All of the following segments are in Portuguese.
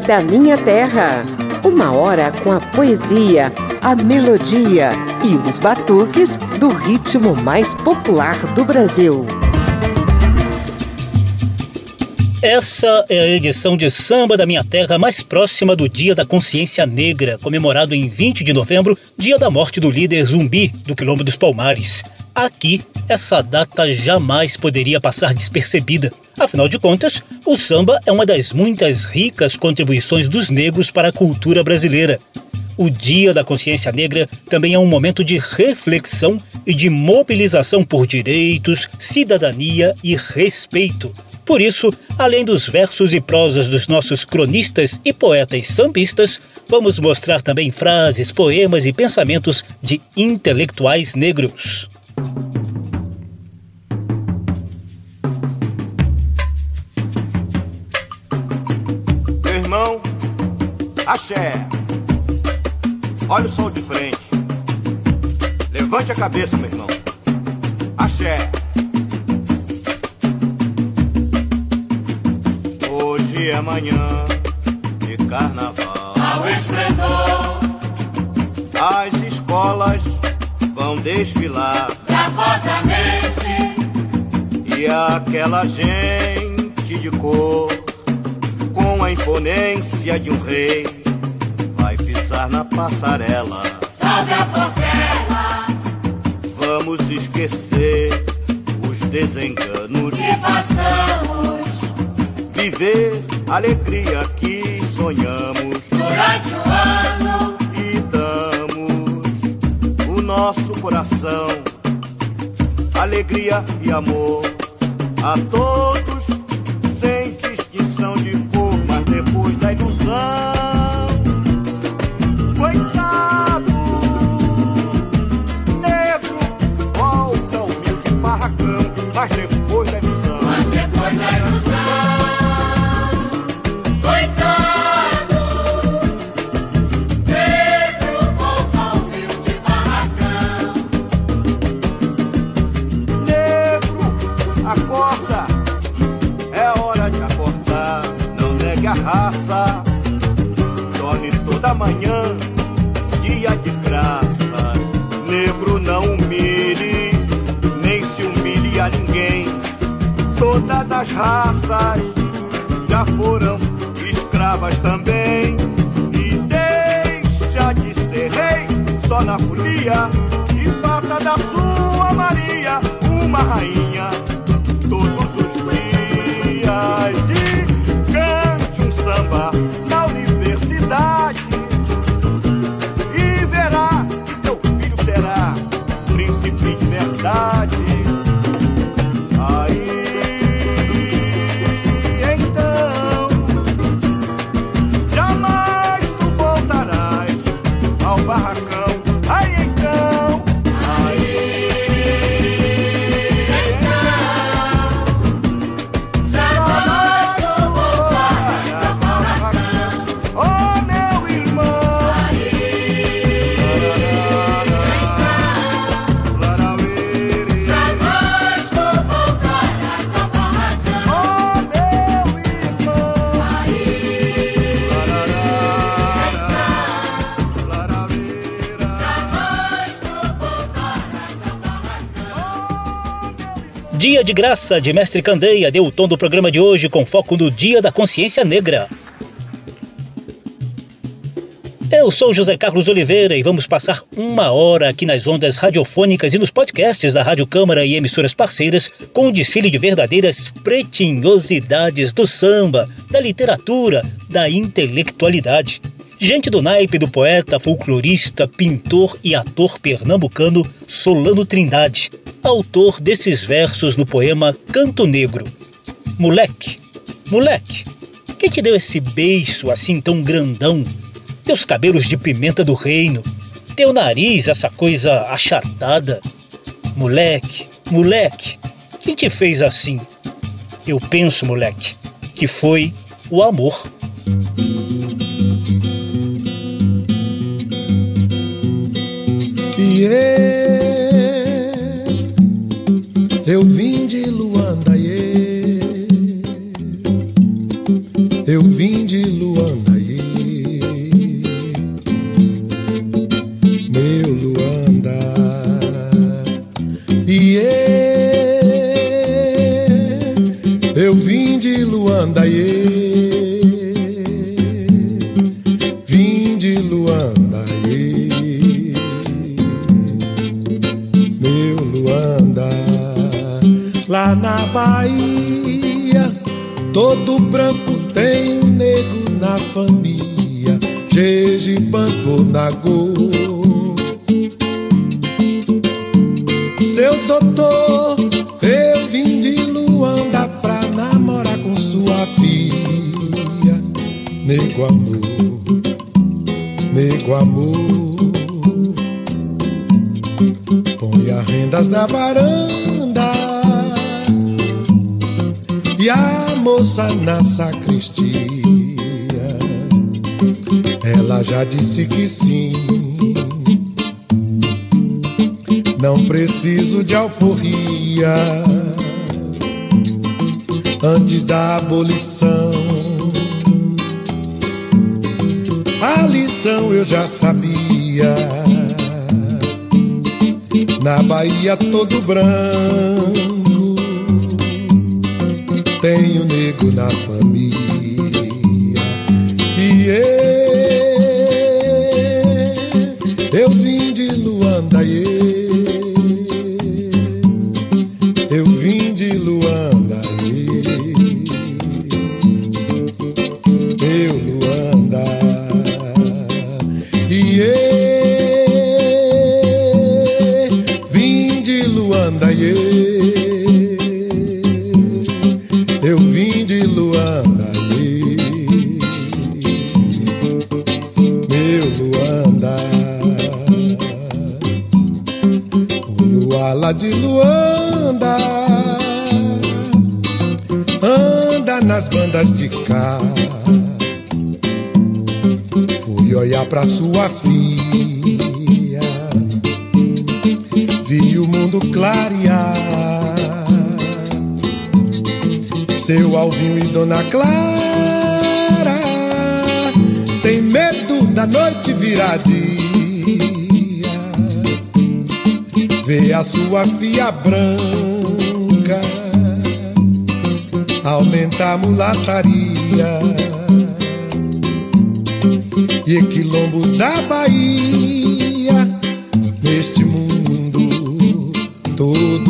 Da Minha Terra. Uma hora com a poesia, a melodia e os batuques do ritmo mais popular do Brasil. Essa é a edição de Samba da Minha Terra mais próxima do Dia da Consciência Negra, comemorado em 20 de novembro, dia da morte do líder zumbi do Quilombo dos Palmares. Aqui, essa data jamais poderia passar despercebida. Afinal de contas, o samba é uma das muitas ricas contribuições dos negros para a cultura brasileira. O Dia da Consciência Negra também é um momento de reflexão e de mobilização por direitos, cidadania e respeito. Por isso, além dos versos e prosas dos nossos cronistas e poetas sambistas, vamos mostrar também frases, poemas e pensamentos de intelectuais negros. Axé. Olha o sol de frente. Levante a cabeça, meu irmão. Axé. Hoje é manhã de carnaval. Ao esplendor As escolas vão desfilar. gravosamente E aquela gente de cor, a imponência de um rei, vai pisar na passarela. sobe a portela. Vamos esquecer os desenganos, e passamos. Viver a alegria que sonhamos. Durante o ano. E damos o nosso coração, alegria e amor a todos, de Graça de Mestre Candeia deu o tom do programa de hoje com foco no Dia da Consciência Negra. Eu sou José Carlos Oliveira e vamos passar uma hora aqui nas ondas radiofônicas e nos podcasts da Rádio Câmara e emissoras parceiras com um desfile de verdadeiras pretinhosidades do samba, da literatura, da intelectualidade. Gente do naipe do poeta, folclorista, pintor e ator pernambucano Solano Trindade, autor desses versos no poema Canto Negro. Moleque, moleque, quem te deu esse beiço assim tão grandão? Teus cabelos de pimenta do reino, teu nariz, essa coisa achatada. Moleque, moleque, quem te fez assim? Eu penso, moleque, que foi o amor. Iê, eu eu vim na Bahia, todo branco tem um negro na família. Jejipanto Nagô. Seu doutor, eu vim de Luanda pra namorar com sua filha. Nego amor, nego amor. Põe as rendas na varanda na sacristia. Ela já disse que sim. Não preciso de alforria antes da abolição. A lição eu já sabia. Na Bahia todo branco tem o negro na família. Nas bandas de cá. Fui olhar pra sua filha, vi o mundo clarear. Seu Alvinho e Dona Clara tem medo da noite virar dia. Vê a sua filha branca aumenta a mulataria e quilombos da Bahia. Neste mundo, todo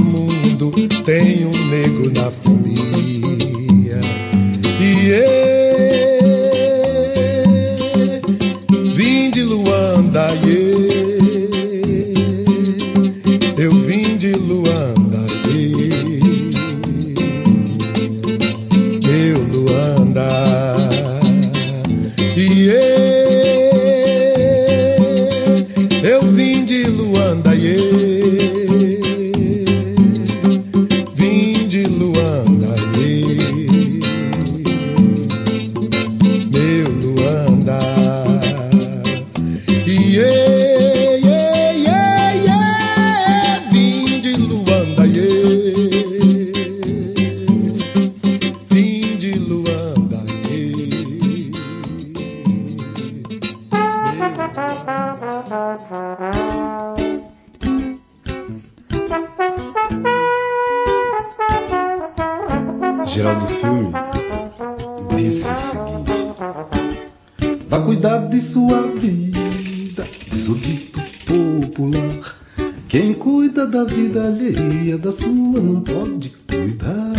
Vá cuidar de sua vida, diz o dito popular. Quem cuida da vida alheia, da sua não pode cuidar.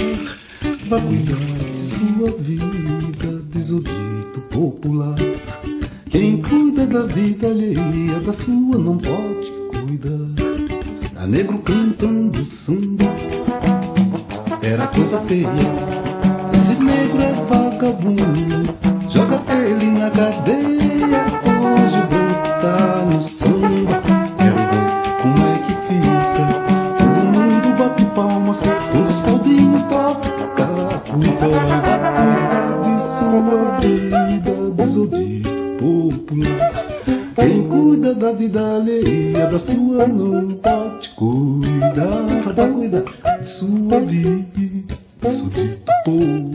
Vá cuidar de sua vida, diz o dito popular. Quem cuida da vida alheia, da sua não pode cuidar. A negro cantando samba era coisa feia. Esse negro é vagabundo, ele na cadeia. Hoje tá no samba. Quero ver como é que fica. Todo mundo bate palmas, quando os faldinhos toca. Cuida, vai cuidar de sua vida, diz o dito popular. Quem cuida da vida alheia, da sua não pode cuidar. Vai cuidar de sua vida, sou dito popular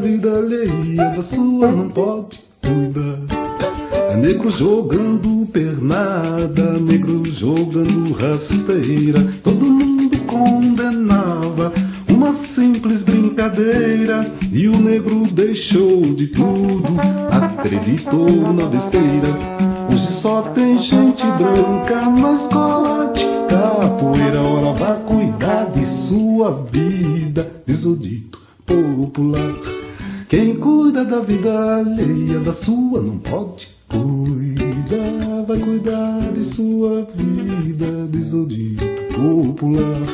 vida alheia, da sua não pode cuidar. É negro jogando pernada, negro jogando rasteira, todo mundo condenava uma simples brincadeira. E o negro deixou de tudo, acreditou na besteira. Hoje só tem gente branca na escola de capoeira. Ora, vá cuidar de sua vida, diz o dito popular. Quem cuida da vida alheia da sua não pode cuidar, vai cuidar de sua vida, diz o dito popular.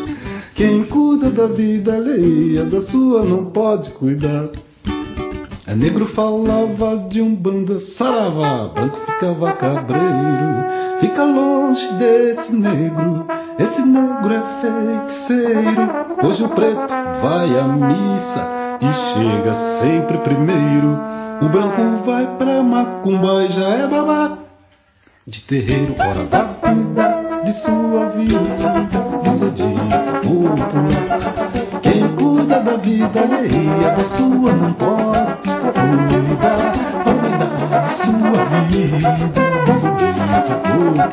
Quem cuida da vida alheia da sua não pode cuidar. É negro falava de um banda saravá, branco ficava cabreiro. Fica longe desse negro, esse negro é feiticeiro. Hoje o preto vai à missa e chega sempre primeiro. O branco vai pra macumba e já é babá de terreiro. Ora vá cuidar de sua vida, isso de popular. Quem cuida da vida alheia da sua não pode cuidar. Vai cuidar de sua vida, isso de popular.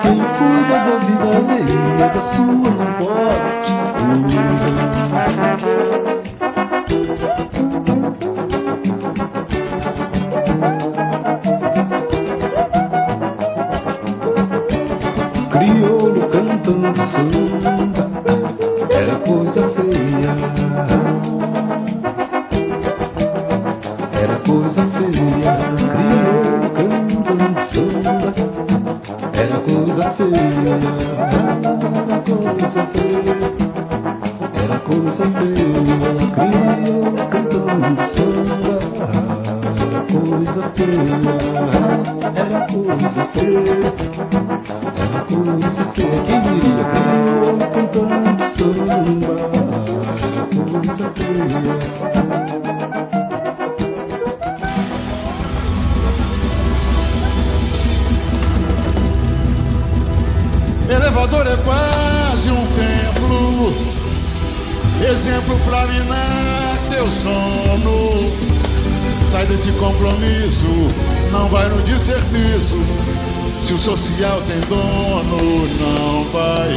Quem cuida da vida alheia da sua não pode cuidar. thank you. Não vai.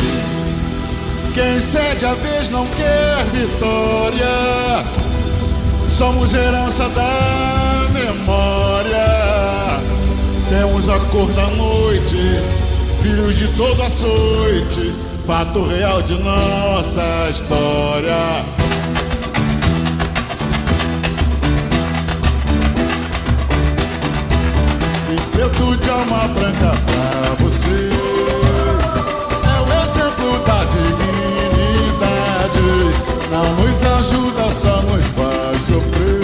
Quem cede a vez não quer vitória. Somos herança da memória. Temos a cor da noite, filhos de toda açoite fato real de nossa história. Preto de alma branca pra você da dignidade. Não nos ajuda, só nos faz sofrer.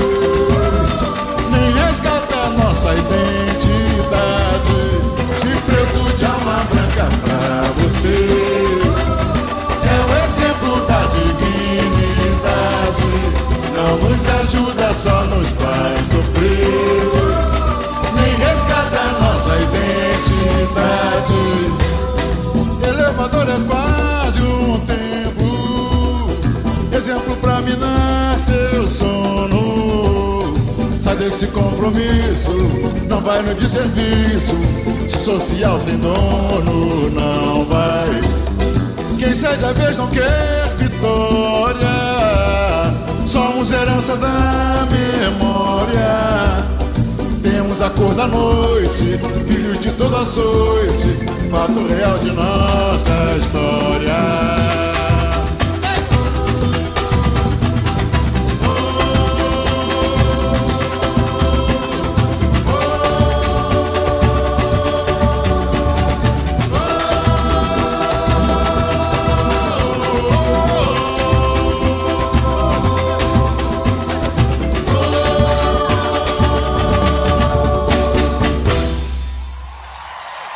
Nem resgata nossa identidade. Se preto de alma branca pra você. não nos ajuda, só nos faz sofrer. Nem resgata nossa identidade. Elevador é quase um tempo, exemplo pra minar teu sono. Sai desse compromisso, não vai no desserviço. Se social tem dono, não vai. Quem cede a vez não quer vitória. Somos herança da memória. Temos a cor da noite, filhos de toda açoite, fato real de nossa história.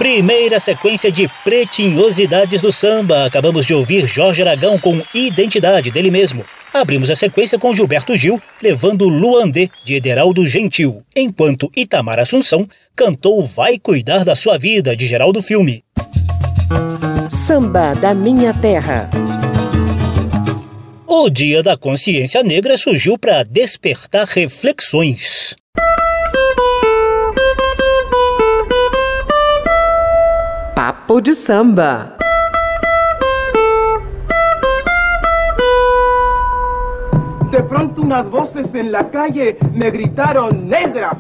Primeira sequência de pretinhosidades do samba. Acabamos de ouvir Jorge Aragão com Identidade dele mesmo. Abrimos a sequência com Gilberto Gil levando Luandê de Ederaldo Gentil, enquanto Itamar Assunção cantou Vai Cuidar da Sua Vida de Geraldo Filme. Samba da Minha Terra. O Dia da Consciência Negra surgiu para despertar reflexões. Papo de samba. De pronto unas voces en la calle me gritaron negra.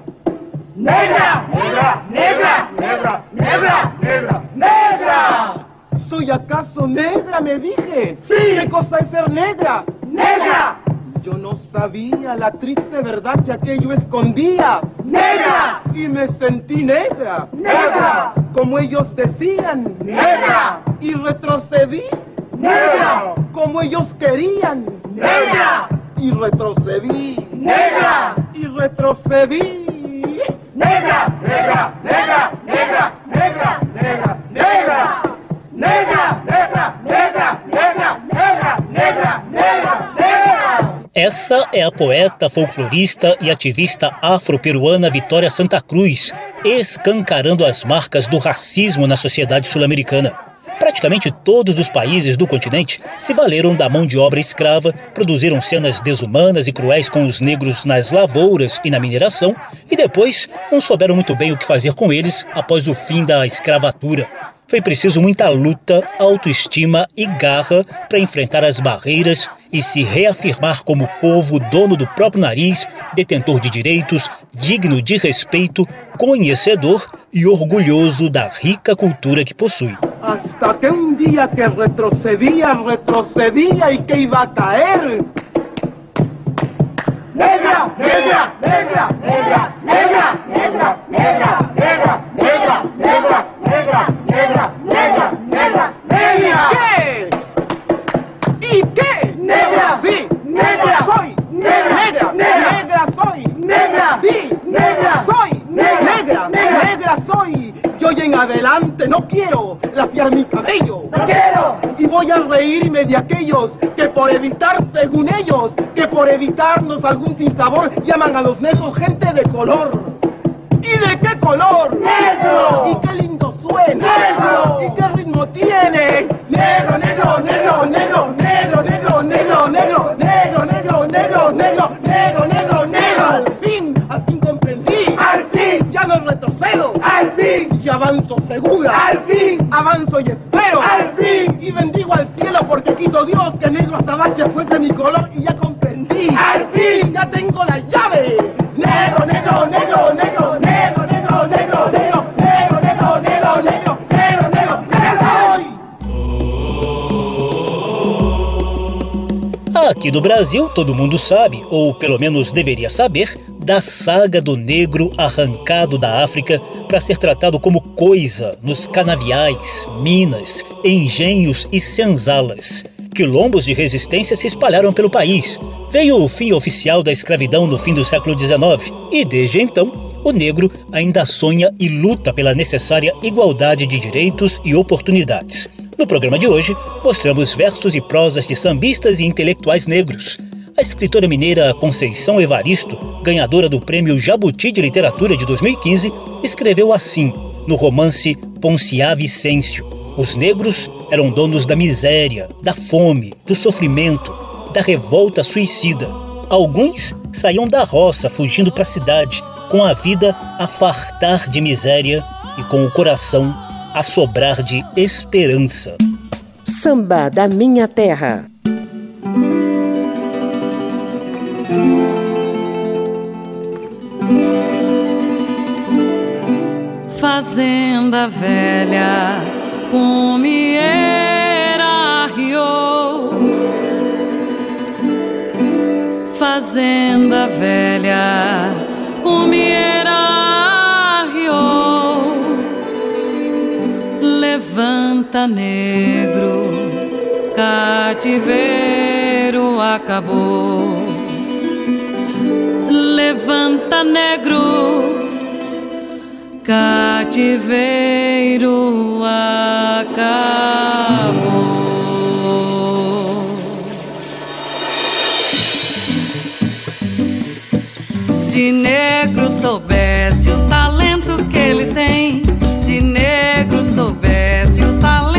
Negra, negra, negra, negra, negra, negra, negra. ¿Soy acaso negra, me dije? Sí. ¿Qué cosa es ser negra? Negra, Yo no sabía la triste verdad que aquello escondía. negra, Y me sentí negra. Negra. Como ellos decían. Negra. Y retrocedí. Negra. Como ellos querían. Negra. Y retrocedí. Negra. Y retrocedí. negra, negra, negra, negra, negra, negra, negra, negra, negra, negra, negra, negra, negra, negra, negra. Essa é a poeta, folclorista e ativista afro-peruana Vitória Santa Cruz, escancarando as marcas do racismo na sociedade sul-americana. Praticamente todos os países do continente se valeram da mão de obra escrava, produziram cenas desumanas e cruéis com os negros nas lavouras e na mineração, e depois não souberam muito bem o que fazer com eles após o fim da escravatura. Foi preciso muita luta, autoestima e garra para enfrentar as barreiras e se reafirmar como povo dono do próprio nariz, detentor de direitos, digno de respeito, conhecedor e orgulhoso da rica cultura que possui. Hasta que un día que retrocedía, retrocedía y que iba a. Negra, negra, negra, negra, negra, negra, negra, negra, negra, negra, negra, negra, negra, negra, negra. ¿Qué? ¿Y qué? Negra. Sí. Negra. Soy. Negra. Negra. Negra. Soy. Negra. Sí. Negra. Soy. Negra. Negra. Soy. Y hoy en adelante no quiero laciar mi cabello. No quiero. Y voy a reírme de aquellos que por evitar, según ellos, que por evitarnos algún sinsabor llaman a los negros gente de color. ¿Y de qué color? Negro. ¿Y qué lindo suena? Negro. ¿Y qué ritmo tiene? Negro, negro, negro, negro, negro, negro, negro, negro, negro, negro, negro, negro, negro, negro, negro. no retrocedo. Al fin. Y avanzo segura. Al fin. Avanzo y espero. Al fin. Y bendigo al cielo porque quito Dios que negro azabache fuese mi color y ya comprendí. Al fin. Ya tengo la llave. Negro, negro, negro, negro, negro, negro, negro, negro. negro. Aqui no Brasil, todo mundo sabe, ou pelo menos deveria saber, da saga do negro arrancado da África para ser tratado como coisa nos canaviais, minas, engenhos e senzalas. Quilombos de resistência se espalharam pelo país. Veio o fim oficial da escravidão no fim do século XIX e, desde então, o negro ainda sonha e luta pela necessária igualdade de direitos e oportunidades. No programa de hoje, mostramos versos e prosas de sambistas e intelectuais negros. A escritora mineira Conceição Evaristo, ganhadora do Prêmio Jabuti de Literatura de 2015, escreveu assim, no romance Ponciá Vicêncio: Os negros eram donos da miséria, da fome, do sofrimento, da revolta suicida. Alguns saíam da roça fugindo para a cidade, com a vida a fartar de miséria e com o coração a sobrar de esperança. Samba da Minha Terra. Fazenda velha, comieira rio. Fazenda velha, comieira negro, cativeiro acabou. Levanta negro cativeiro acabou. Se negro soubesse o talento que ele tem, se negro soubesse o talento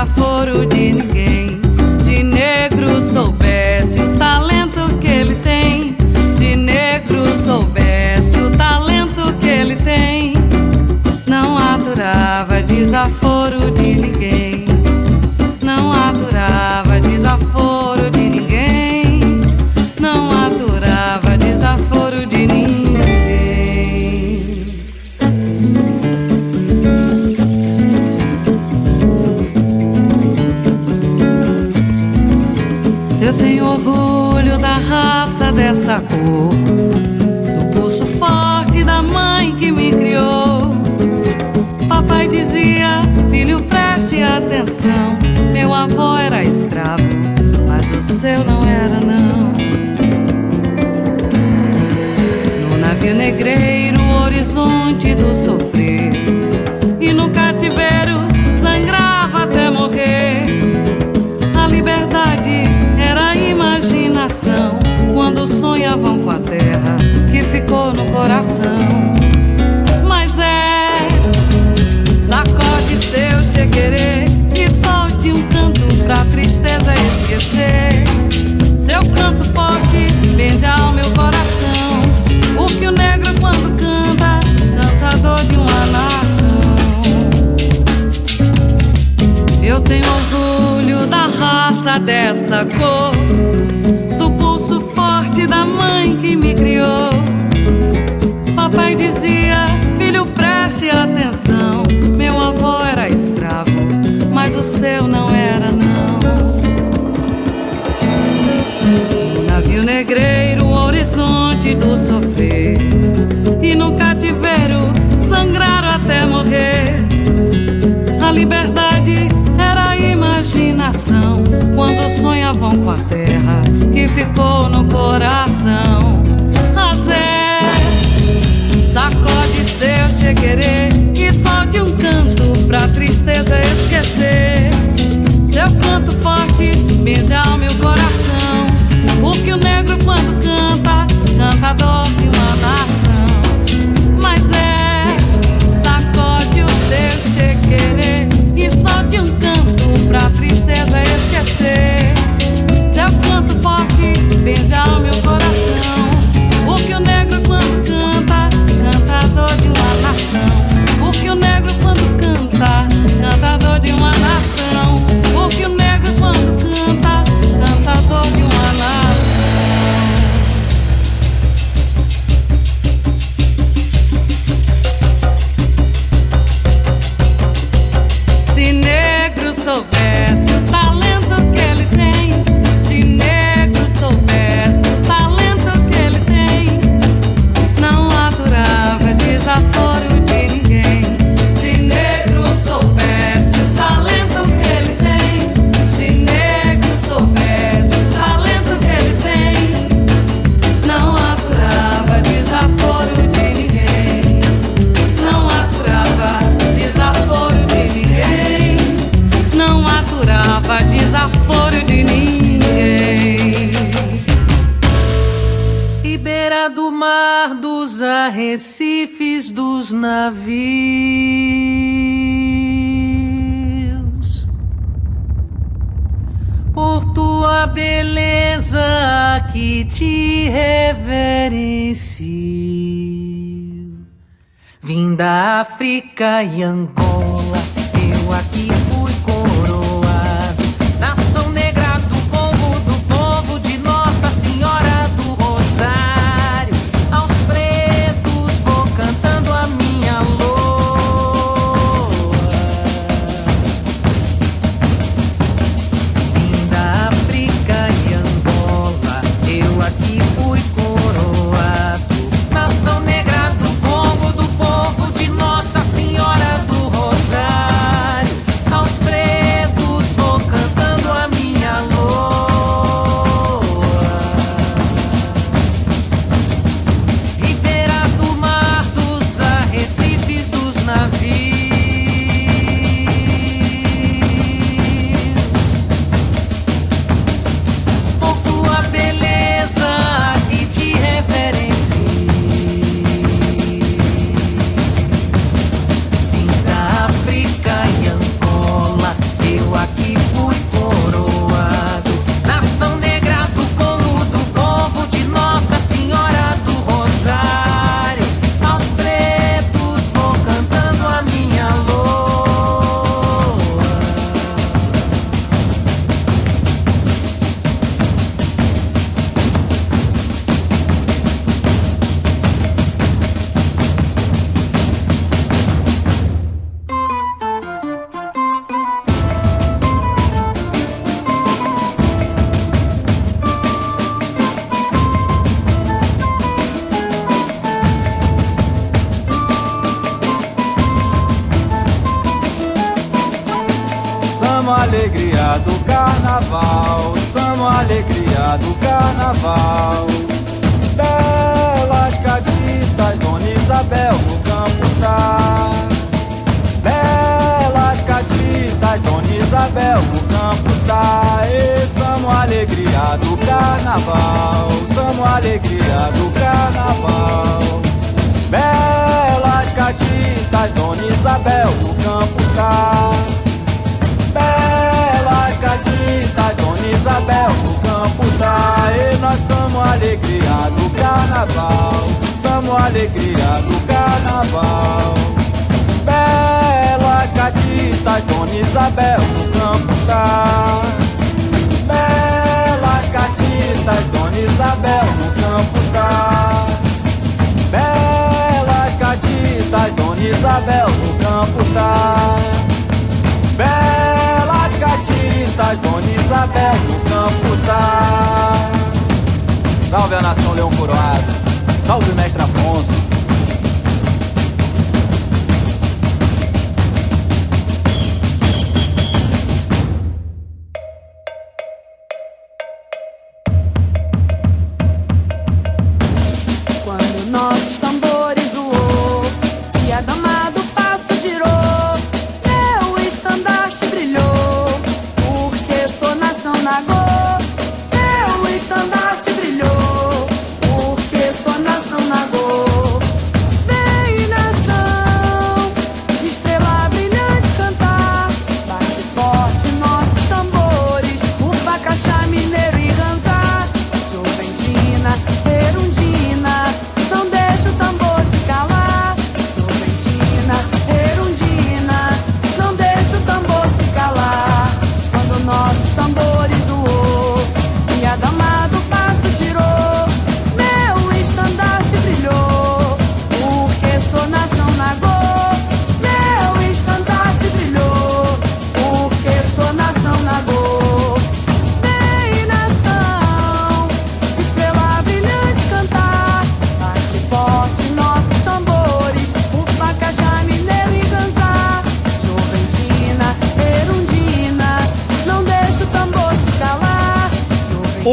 desaforo de ninguém. Se negro soubesse o talento que ele tem, se negro soubesse o talento que ele tem, não aturava desaforo de ninguém. Do pulso forte da mãe que me criou. Papai dizia, filho, preste atenção. Meu avô era escravo, mas o seu não era, não. No navio negreiro, o horizonte do sofrer. E no cativeiro, sangrava até morrer. A liberdade era a imaginação. Quando sonhavam com a terra que ficou no coração. Mas é Sacode seu chequerê e solte um canto pra tristeza esquecer. Seu canto forte benze ao meu coração. O que o negro quando canta, cantador de uma nação. Eu tenho orgulho da raça dessa cor, da mãe que me criou. Papai dizia, filho, preste atenção. Meu avô era escravo, mas o seu não era, não. No navio negreiro, o horizonte do sofrer. E no cativeiro, sangraram até morrer. A liberdade imaginação. Quando sonhavam com a terra que ficou no coração. Azé, sacode seu chequerê e solte um canto pra tristeza esquecer. Seu canto forte benze ao meu coração. Porque o negro quando canta, cantador de arrecifes dos navios, por tua beleza que te reverencio, vim da África e Angola, eu aqui carnaval, samba alegria do carnaval. Belas caditas, Dona Isabel no campo tá. Belas caditas, Dona Isabel no campo tá. E samba alegria do carnaval, samba alegria do carnaval. Belas caditas, Dona Isabel no campo tá. Isabel no campo tá. E nós somos alegria do carnaval, somos alegria do carnaval. Belas caditas, Dona Isabel no campo tá. Belas caditas, Dona Isabel no campo tá. Belas caditas, Dona Isabel no campo tá. Belas caditas, Dona Isabel no campo tá. Salve a nação Leão Coroado, salve o mestre Afonso.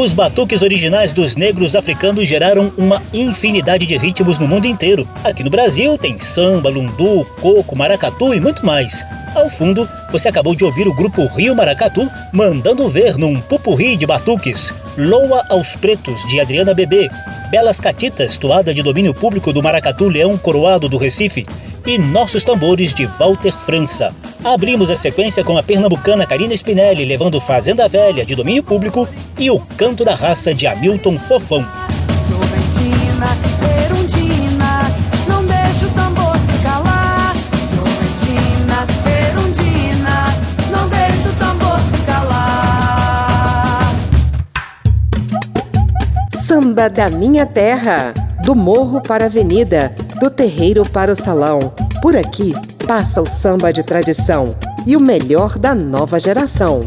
Os batuques originais dos negros africanos geraram uma infinidade de ritmos no mundo inteiro. Aqui no Brasil tem samba, lundu, coco, maracatu e muito mais. Ao fundo, você acabou de ouvir o grupo Rio Maracatu mandando ver num pupurri de batuques Loa aos Pretos, de Adriana Bebê, Belas Catitas, toada de domínio público do Maracatu Leão Coroado do Recife, e Nossos Tambores, de Walter França. Abrimos a sequência com a pernambucana Karina Spinelli levando Fazenda Velha, de domínio público, e o Canto da Raça, de Hamilton Fofão. Juventina, Erundina, não deixa o tambor se calar. Juventina, Erundina, não deixa o tambor se calar. Samba da minha terra, do morro para a avenida, do terreiro para o salão. Por aqui passa o samba de tradição e o melhor da nova geração.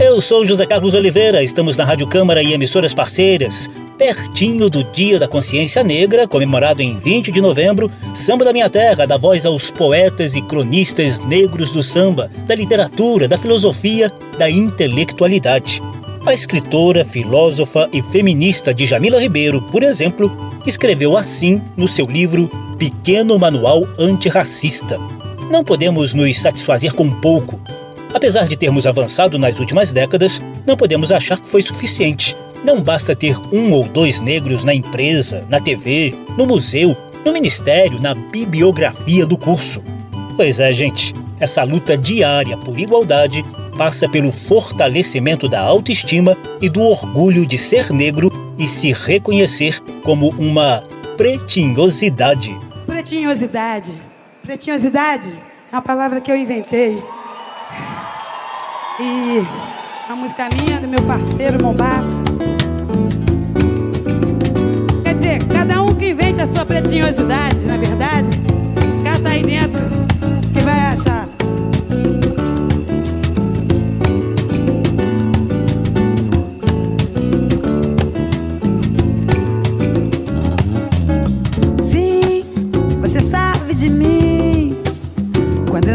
Eu sou José Carlos Oliveira, estamos na Rádio Câmara e emissoras parceiras. Pertinho do Dia da Consciência Negra, comemorado em 20 de novembro, Samba da Minha Terra dá voz aos poetas e cronistas negros do samba, da literatura, da filosofia, da intelectualidade. A escritora, filósofa e feminista Djamila Ribeiro, por exemplo, escreveu assim no seu livro Pequeno Manual Antirracista. Não podemos nos satisfazer com pouco. Apesar de termos avançado nas últimas décadas, não podemos achar que foi suficiente. Não basta ter um ou dois negros na empresa, na TV, no museu, no ministério, na bibliografia do curso. Pois é, gente, essa luta diária por igualdade passa pelo fortalecimento da autoestima e do orgulho de ser negro e se reconhecer como uma pretinhosidade. Pretinhosidade. Pretinhosidade é uma palavra que eu inventei. E a música minha, do meu parceiro Mombaça. Quer dizer, cada um que invente a sua pretinhosidade, na verdade, cata aí dentro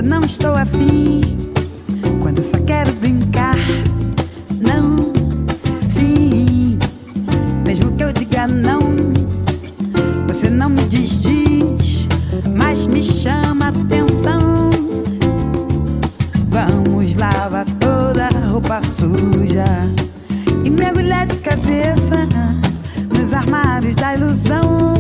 não estou afim. Quando só quero brincar, não, sim. Mesmo que eu diga não, você não me diz, mas me chama atenção. Vamos lavar toda a roupa suja e mergulhar de cabeça nos armários da ilusão.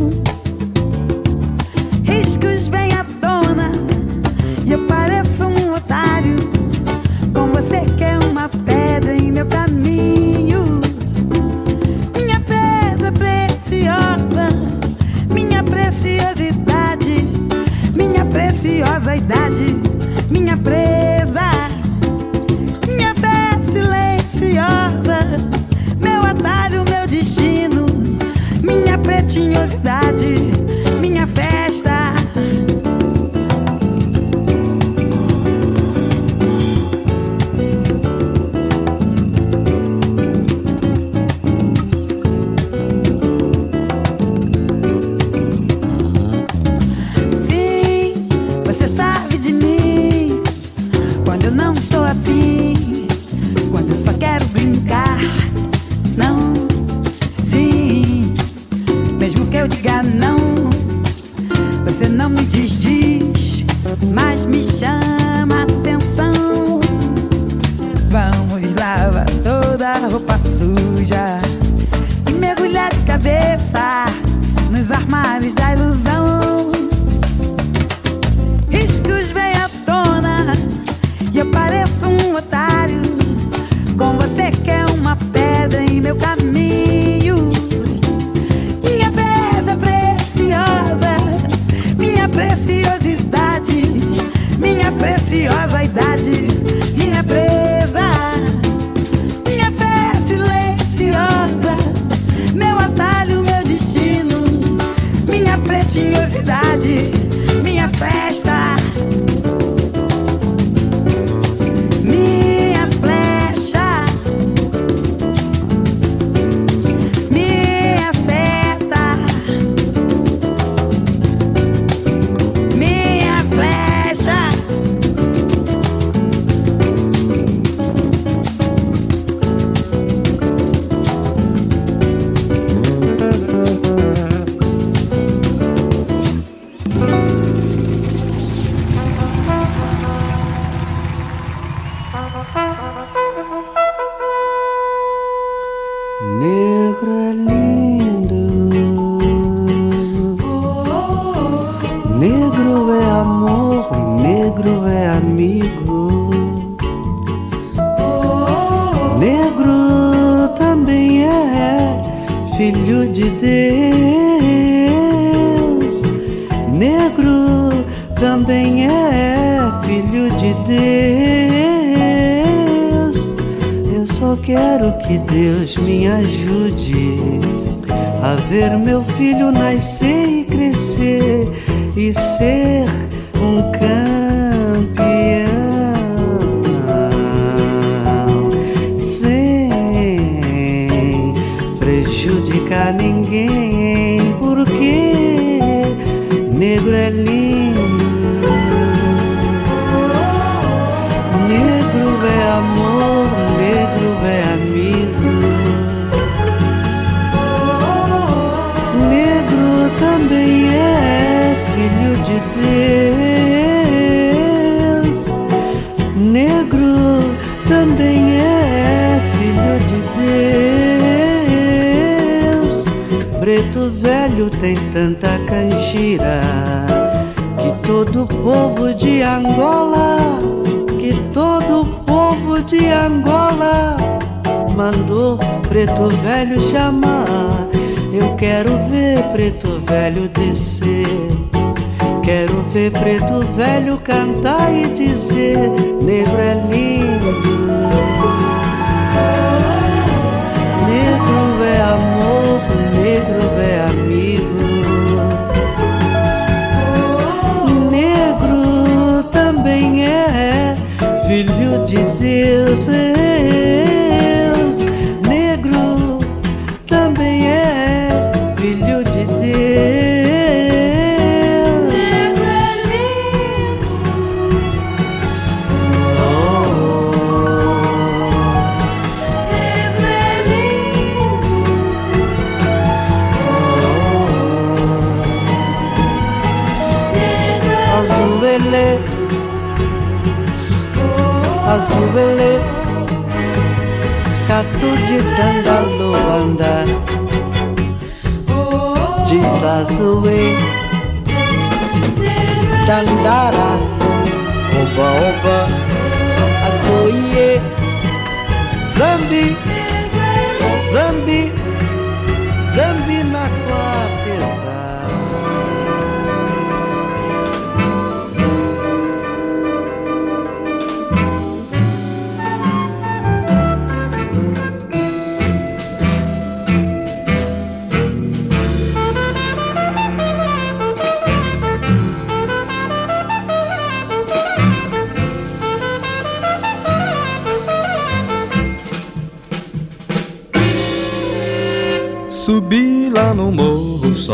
ninguém porque negro é lindo, negro é amor, negro é amigo. Tem tanta canjira que todo povo de Angola, que todo povo de Angola mandou preto velho chamar. Eu quero ver preto velho descer. Quero ver preto velho cantar e dizer: Negro é lindo. Negro é amor, negro é amigo. Filho de Deus. É. Catu de Dandaluanda Desazue Dandara Oba Oba Zambi Zambi Zambi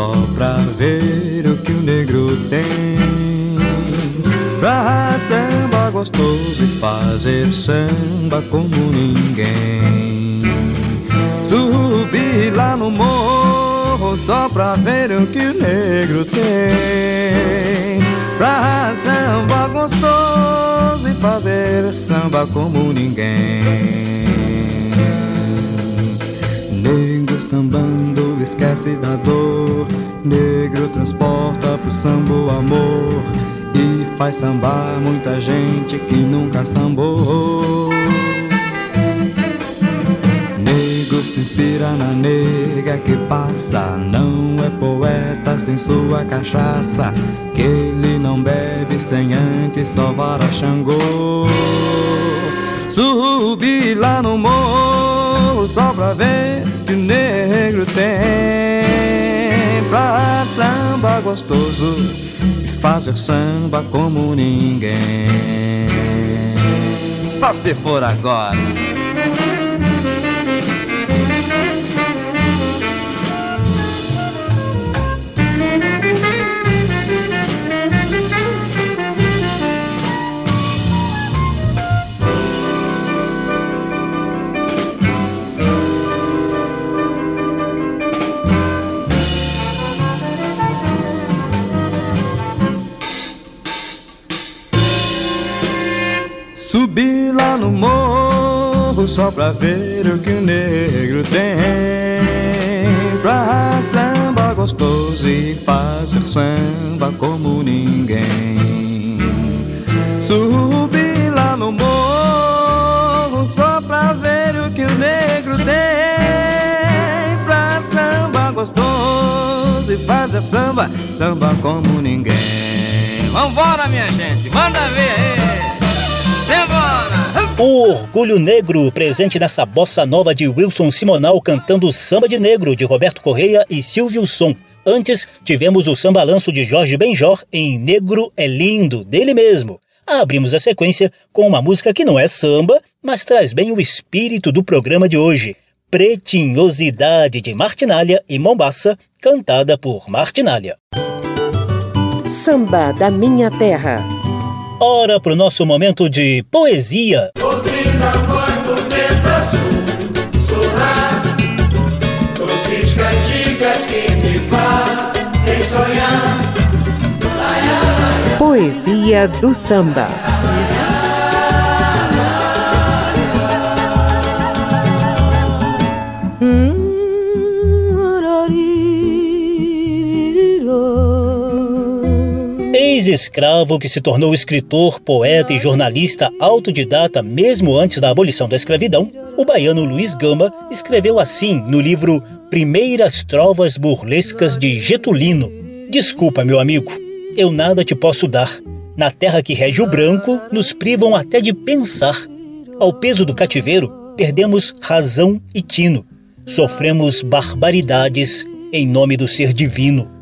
só pra ver o que o negro tem. Pra samba gostoso e fazer samba como ninguém. Subi lá no morro só pra ver o que o negro tem. Pra samba gostoso e fazer samba como ninguém. Sambando, esquece da dor. Negro transporta pro samba o amor. E faz sambar muita gente que nunca sambou. Negro se inspira na nega que passa. Não é poeta sem sua cachaça. Que ele não bebe sem antes sovar a Xangô. Subi lá no morro só pra ver que o negro tem pra samba gostoso e fazer samba como ninguém. Só se for agora. Só pra ver o que o negro tem. Pra samba gostoso e fazer samba como ninguém. Subi lá no morro só pra ver o que o negro tem. Pra samba gostoso e fazer samba, samba como ninguém. Vambora, minha gente, manda ver aí. O Orgulho Negro, presente nessa bossa nova de Wilson Simonal cantando Samba de Negro, de Roberto Correia e Silvio Som. Antes, tivemos o sambalanço de Jorge Benjor em Negro é Lindo, dele mesmo. Abrimos a sequência com uma música que não é samba, mas traz bem o espírito do programa de hoje. Pretinhosidade de Martinalha e Mombaça, cantada por Martinalha. Samba da Minha Terra. Hora para o nosso momento de poesia. Poesia do samba. Ex-escravo que se tornou escritor, poeta e jornalista autodidata mesmo antes da abolição da escravidão, o baiano Luiz Gama escreveu assim no livro Primeiras Trovas Burlescas de Getulino. Desculpa, meu amigo, eu nada te posso dar. Na terra que rege o branco, nos privam até de pensar. Ao peso do cativeiro, perdemos razão e tino. Sofremos barbaridades em nome do ser divino.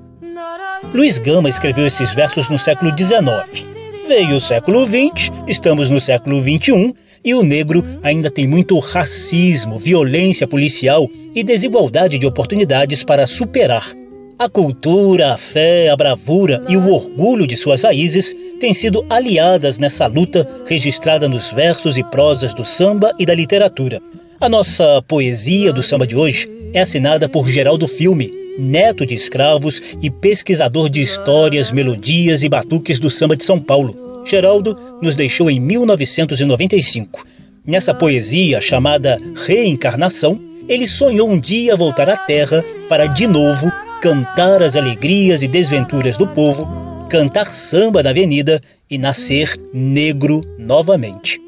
Luiz Gama escreveu esses versos no século XIX. Veio o século XX, estamos no século XXI e o negro ainda tem muito racismo, violência policial e desigualdade de oportunidades para superar. A cultura, a fé, a bravura e o orgulho de suas raízes têm sido aliadas nessa luta registrada nos versos e prosas do samba e da literatura. A nossa poesia do samba de hoje é assinada por Geraldo Filme, neto de escravos e pesquisador de histórias, melodias e batuques do samba de São Paulo. Geraldo nos deixou em 1995. Nessa poesia chamada Reencarnação, ele sonhou um dia voltar à Terra para de novo cantar as alegrias e desventuras do povo, cantar samba na avenida e nascer negro novamente.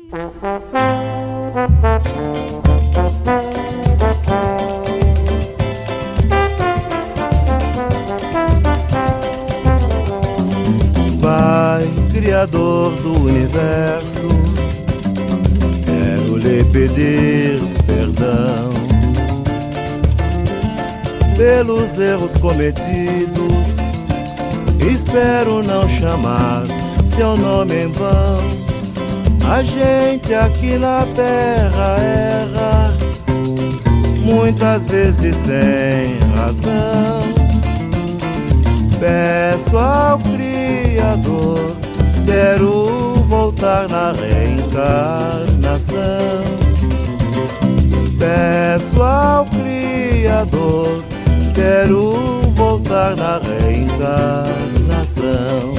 Criador do universo, quero lhe pedir perdão pelos erros cometidos. Espero não chamar seu nome em vão. A gente aqui na terra erra, muitas vezes sem razão. Peço ao Criador, quero voltar na reencarnação. Peço ao Criador, quero voltar na reencarnação.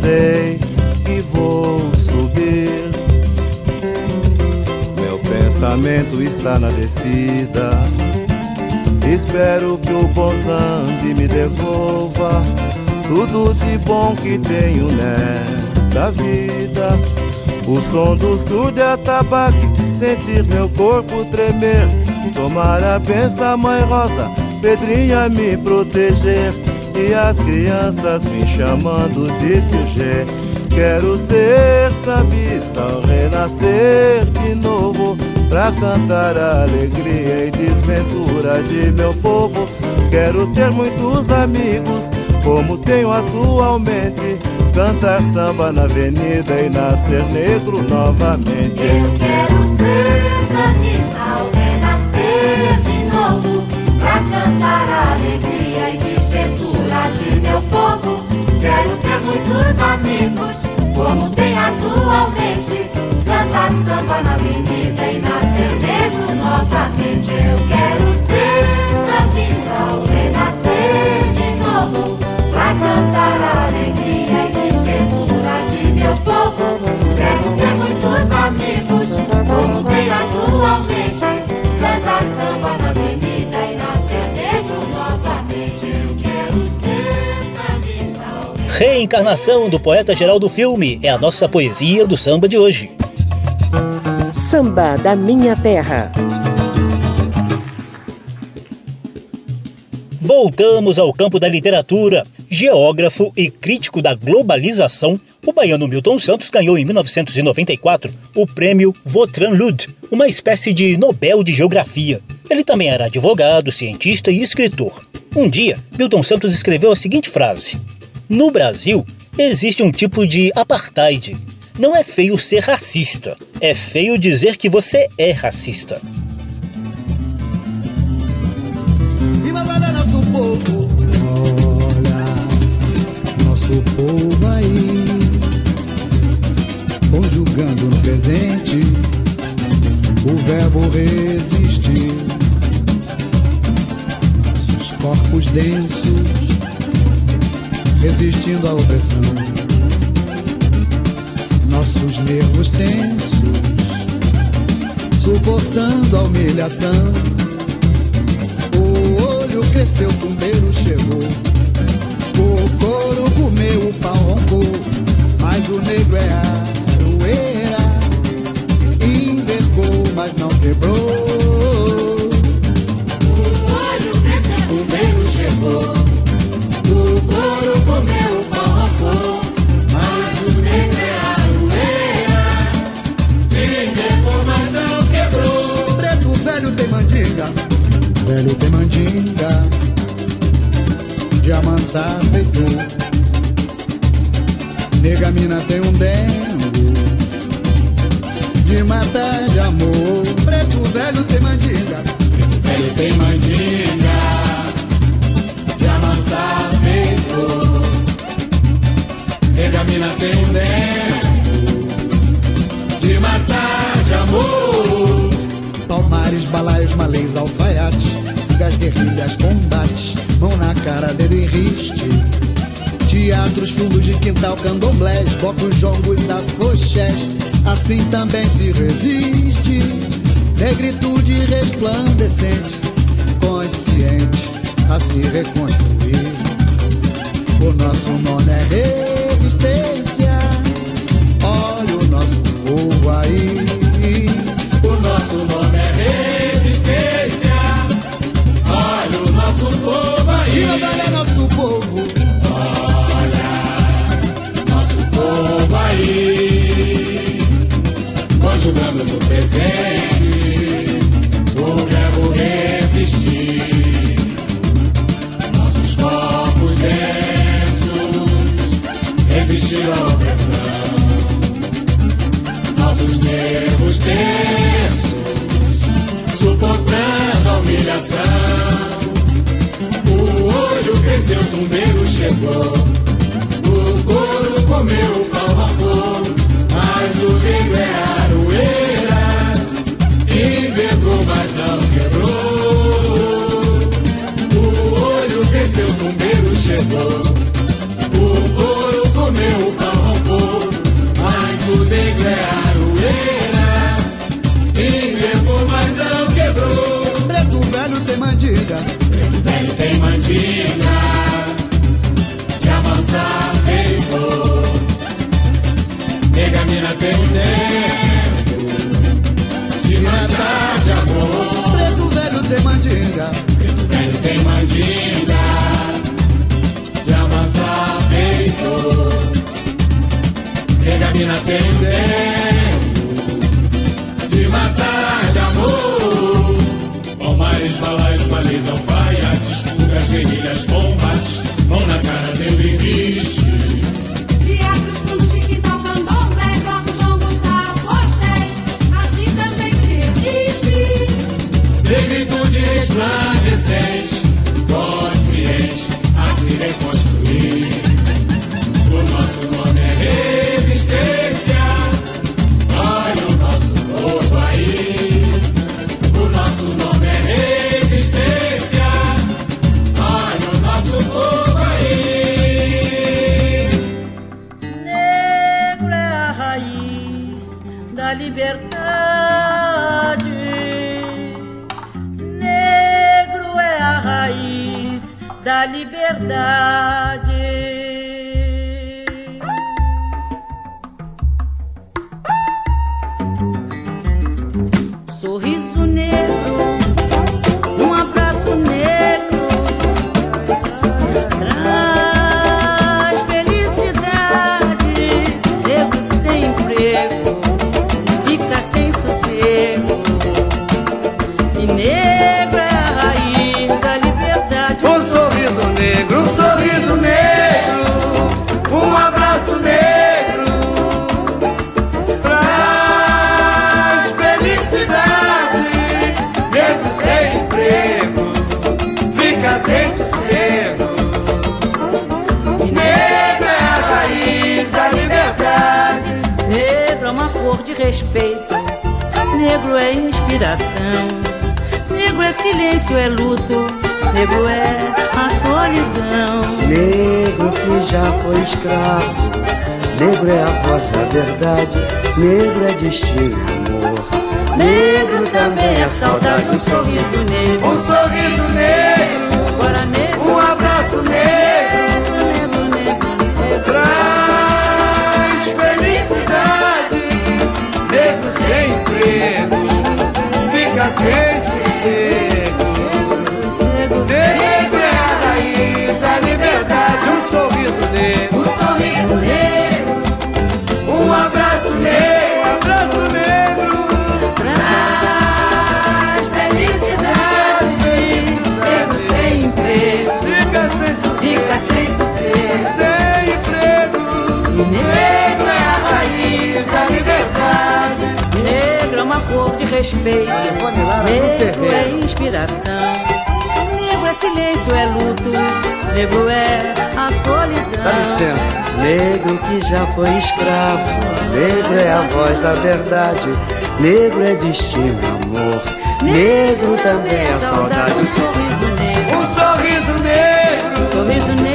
Sei que vou subir, meu pensamento está na descida. Espero que o Bozambi me devolva tudo de bom que tenho nesta vida. O som do surdo e atabaque, sentir meu corpo tremer. Tomar a benção, mãe rosa, Pedrinha me proteger. E as crianças me chamando de tio G Quero ser sambista renascer de novo Pra cantar a alegria e desventura de meu povo. Quero ter muitos amigos, como tenho atualmente Cantar samba na avenida e nascer negro novamente. Eu quero ser sambista ao renascer de novo Pra cantar a alegria e desventura de meu povo. Quero ter muitos amigos, como tem atualmente Cantar samba na avenida Reencarnação do poeta geral do filme é a nossa poesia do samba de hoje. Samba da Minha Terra. Voltamos ao campo da literatura. Geógrafo e crítico da globalização, o baiano Milton Santos ganhou em 1994 o prêmio Vautrin Lud, uma espécie de Nobel de Geografia. Ele também era advogado, cientista e escritor. Um dia, Milton Santos escreveu a seguinte frase: No Brasil, existe um tipo de apartheid. Não é feio ser racista, é feio dizer que você é racista. E nosso povo aí, conjugando no presente o verbo resistir. Nossos corpos densos resistindo à opressão, nossos nervos tensos suportando a humilhação. O olho cresceu, o tumbeiro chegou. Comeu, o pau roncou. Mas o negro é aroeira. Envergou, mas não quebrou. O olho cresceu, o tumbeiro chegou. O couro comeu, o pau roncou. Mas o negro é aroeira. Envergou, mas não quebrou. Preto velho tem mandinga. Preto velho tem mandinga. De amansar feitor. Nega mina tem um dengo. De matar de amor. Preto velho tem mandinga. Preto velho tem mandinga. De amansar feitor. Nega mina tem um dengo. De matar de amor. Palmares, balaios, malês, alfaiates, fugas, guerrilhas com existe. Teatros, fundos de quintal, candomblés, bocos, jongos, afoxés, assim também se resiste. Negritude resplandecente, consciente a se reconstruir. O nosso nome é resistência. Olha o nosso povo aí. O nosso nome é resistência. Olha o nosso povo aí. No presente o verbo resistir. Nossos corpos densos resistir à opressão. Nossos nervos tensos suportando a humilhação. O olho cresceu, o tumbeiro chegou. O couro comeu, o pau rancou. Mas o negro é aroeira. O couro comeu, o pau roncou. Mas o negro é aroeira. Envergou, mas não quebrou. Preto velho tem mandinga. Preto velho tem mandinga. De avançar feito. Nega mina tem um tempo. De matar de amor. Preto velho tem mandinga. Nega mina tem tempo. De matar de amor. Palmares, balaios, balizam, vaiates, fugas, guerrilhas, combates. Mão na cara, deu e viste. Teatros, de quintal, candomblé, blocos, jongos, afoxés, assim também se existe. Negritude resplandecente, liberdade. Escravo, negro é a voz da verdade, negro é destino e amor. Negro também é saudade, um sorriso negro. Um sorriso negro, negro, um abraço negro. negro, negro, negro. Traz felicidade, negro sem emprego, fica sem. Negro uma cor de respeito. Negro é inspiração. Negro é silêncio, é luto. Negro é a solidão. Dá licença. Negro que já foi escravo, negro é a voz da verdade, negro é destino amor. Negro também é saudade. um sorriso negro. Um sorriso negro, Sorriso negro.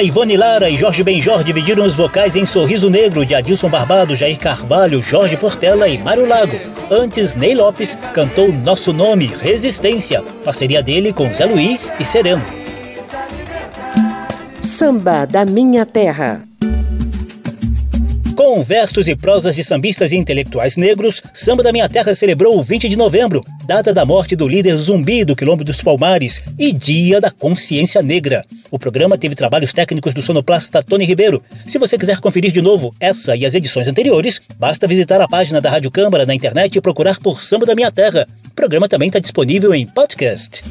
Dona Ivone Lara e Jorge Benjor dividiram os vocais em Sorriso Negro de Adilson Barbado, Jair Carvalho, Jorge Portela e Mário Lago. Antes, Ney Lopes cantou Nosso Nome, Resistência, parceria dele com Zé Luiz e Sereno. Samba da Minha Terra. Com versos e prosas de sambistas e intelectuais negros, Samba da Minha Terra celebrou o 20 de novembro, data da morte do líder zumbi do Quilombo dos Palmares e Dia da Consciência Negra. O programa teve trabalhos técnicos do sonoplasta Tony Ribeiro. Se você quiser conferir de novo essa e as edições anteriores, basta visitar a página da Rádio Câmara na internet e procurar por Samba da Minha Terra. O programa também está disponível em podcast.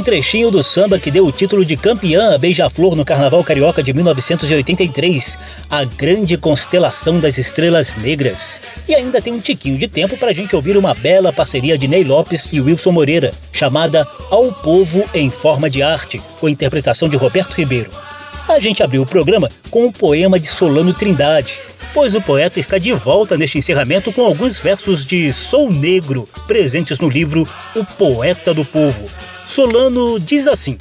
Um trechinho do samba que deu o título de campeã a Beija-Flor no Carnaval Carioca de 1983, a grande constelação das estrelas negras. E ainda tem um tiquinho de tempo para a gente ouvir uma bela parceria de Ney Lopes e Wilson Moreira, chamada Ao Povo em Forma de Arte, com interpretação de Roberto Ribeiro. A gente abriu o programa com um poema de Solano Trindade, pois o poeta está de volta neste encerramento com alguns versos de Sou Negro, presentes no livro O Poeta do Povo. Solano diz assim: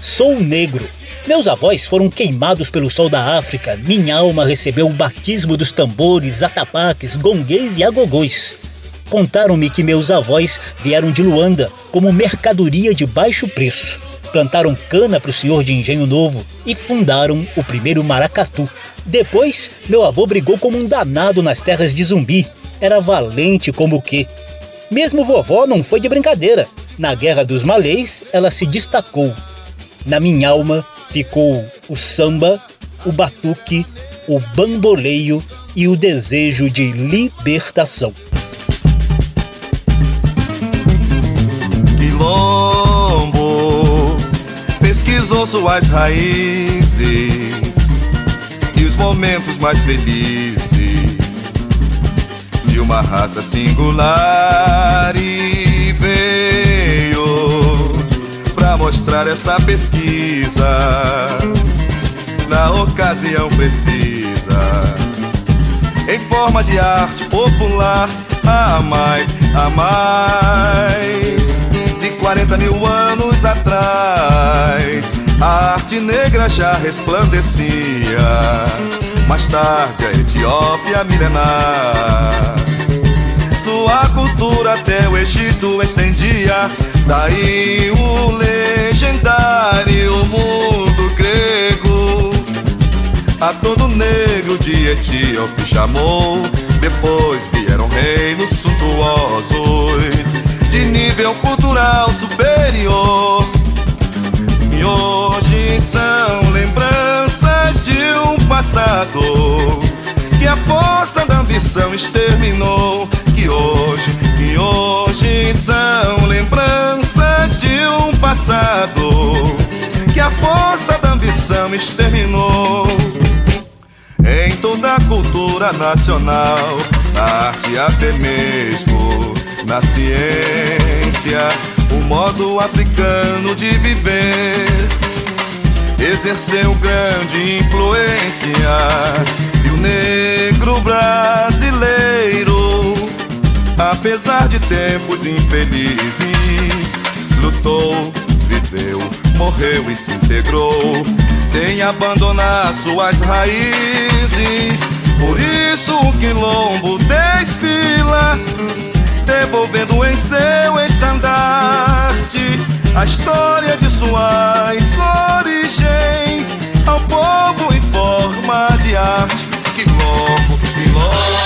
Sou negro. Meus avós foram queimados pelo sol da África. Minha alma recebeu o batismo dos tambores, atapaques, gonguês e agogôs. Contaram-me que meus avós vieram de Luanda como mercadoria de baixo preço. Plantaram cana para o senhor de Engenho Novo e fundaram o primeiro maracatu. Depois, meu avô brigou como um danado nas terras de Zumbi. Era valente como o quê? Mesmo vovó não foi de brincadeira. Na Guerra dos Malês, ela se destacou. Na minha alma ficou o samba, o batuque, o bamboleio e o desejo de libertação. Suas raízes e os momentos mais felizes de uma raça singular e veio pra mostrar essa pesquisa na ocasião precisa em forma de arte popular a mais, a mais de 40 mil anos atrás. A arte negra já resplandecia. Mais tarde a Etiópia milenar. Sua cultura até o Egito estendia. Daí o legendário mundo grego. A todo negro de Etíope chamou. Depois vieram reinos suntuosos de nível cultural superior. Hoje são lembranças de um passado que a força da ambição exterminou. Que hoje, que hoje são lembranças de um passado que a força da ambição exterminou. Em toda a cultura nacional, na arte até mesmo na ciência, modo africano de viver exerceu grande influência. E o negro brasileiro, apesar de tempos infelizes, lutou, viveu, morreu e se integrou, sem abandonar suas raízes. Por isso o quilombo desfila, devolvendo em seu estandarte a história de suas origens ao povo em forma de arte. Que louco, que louco,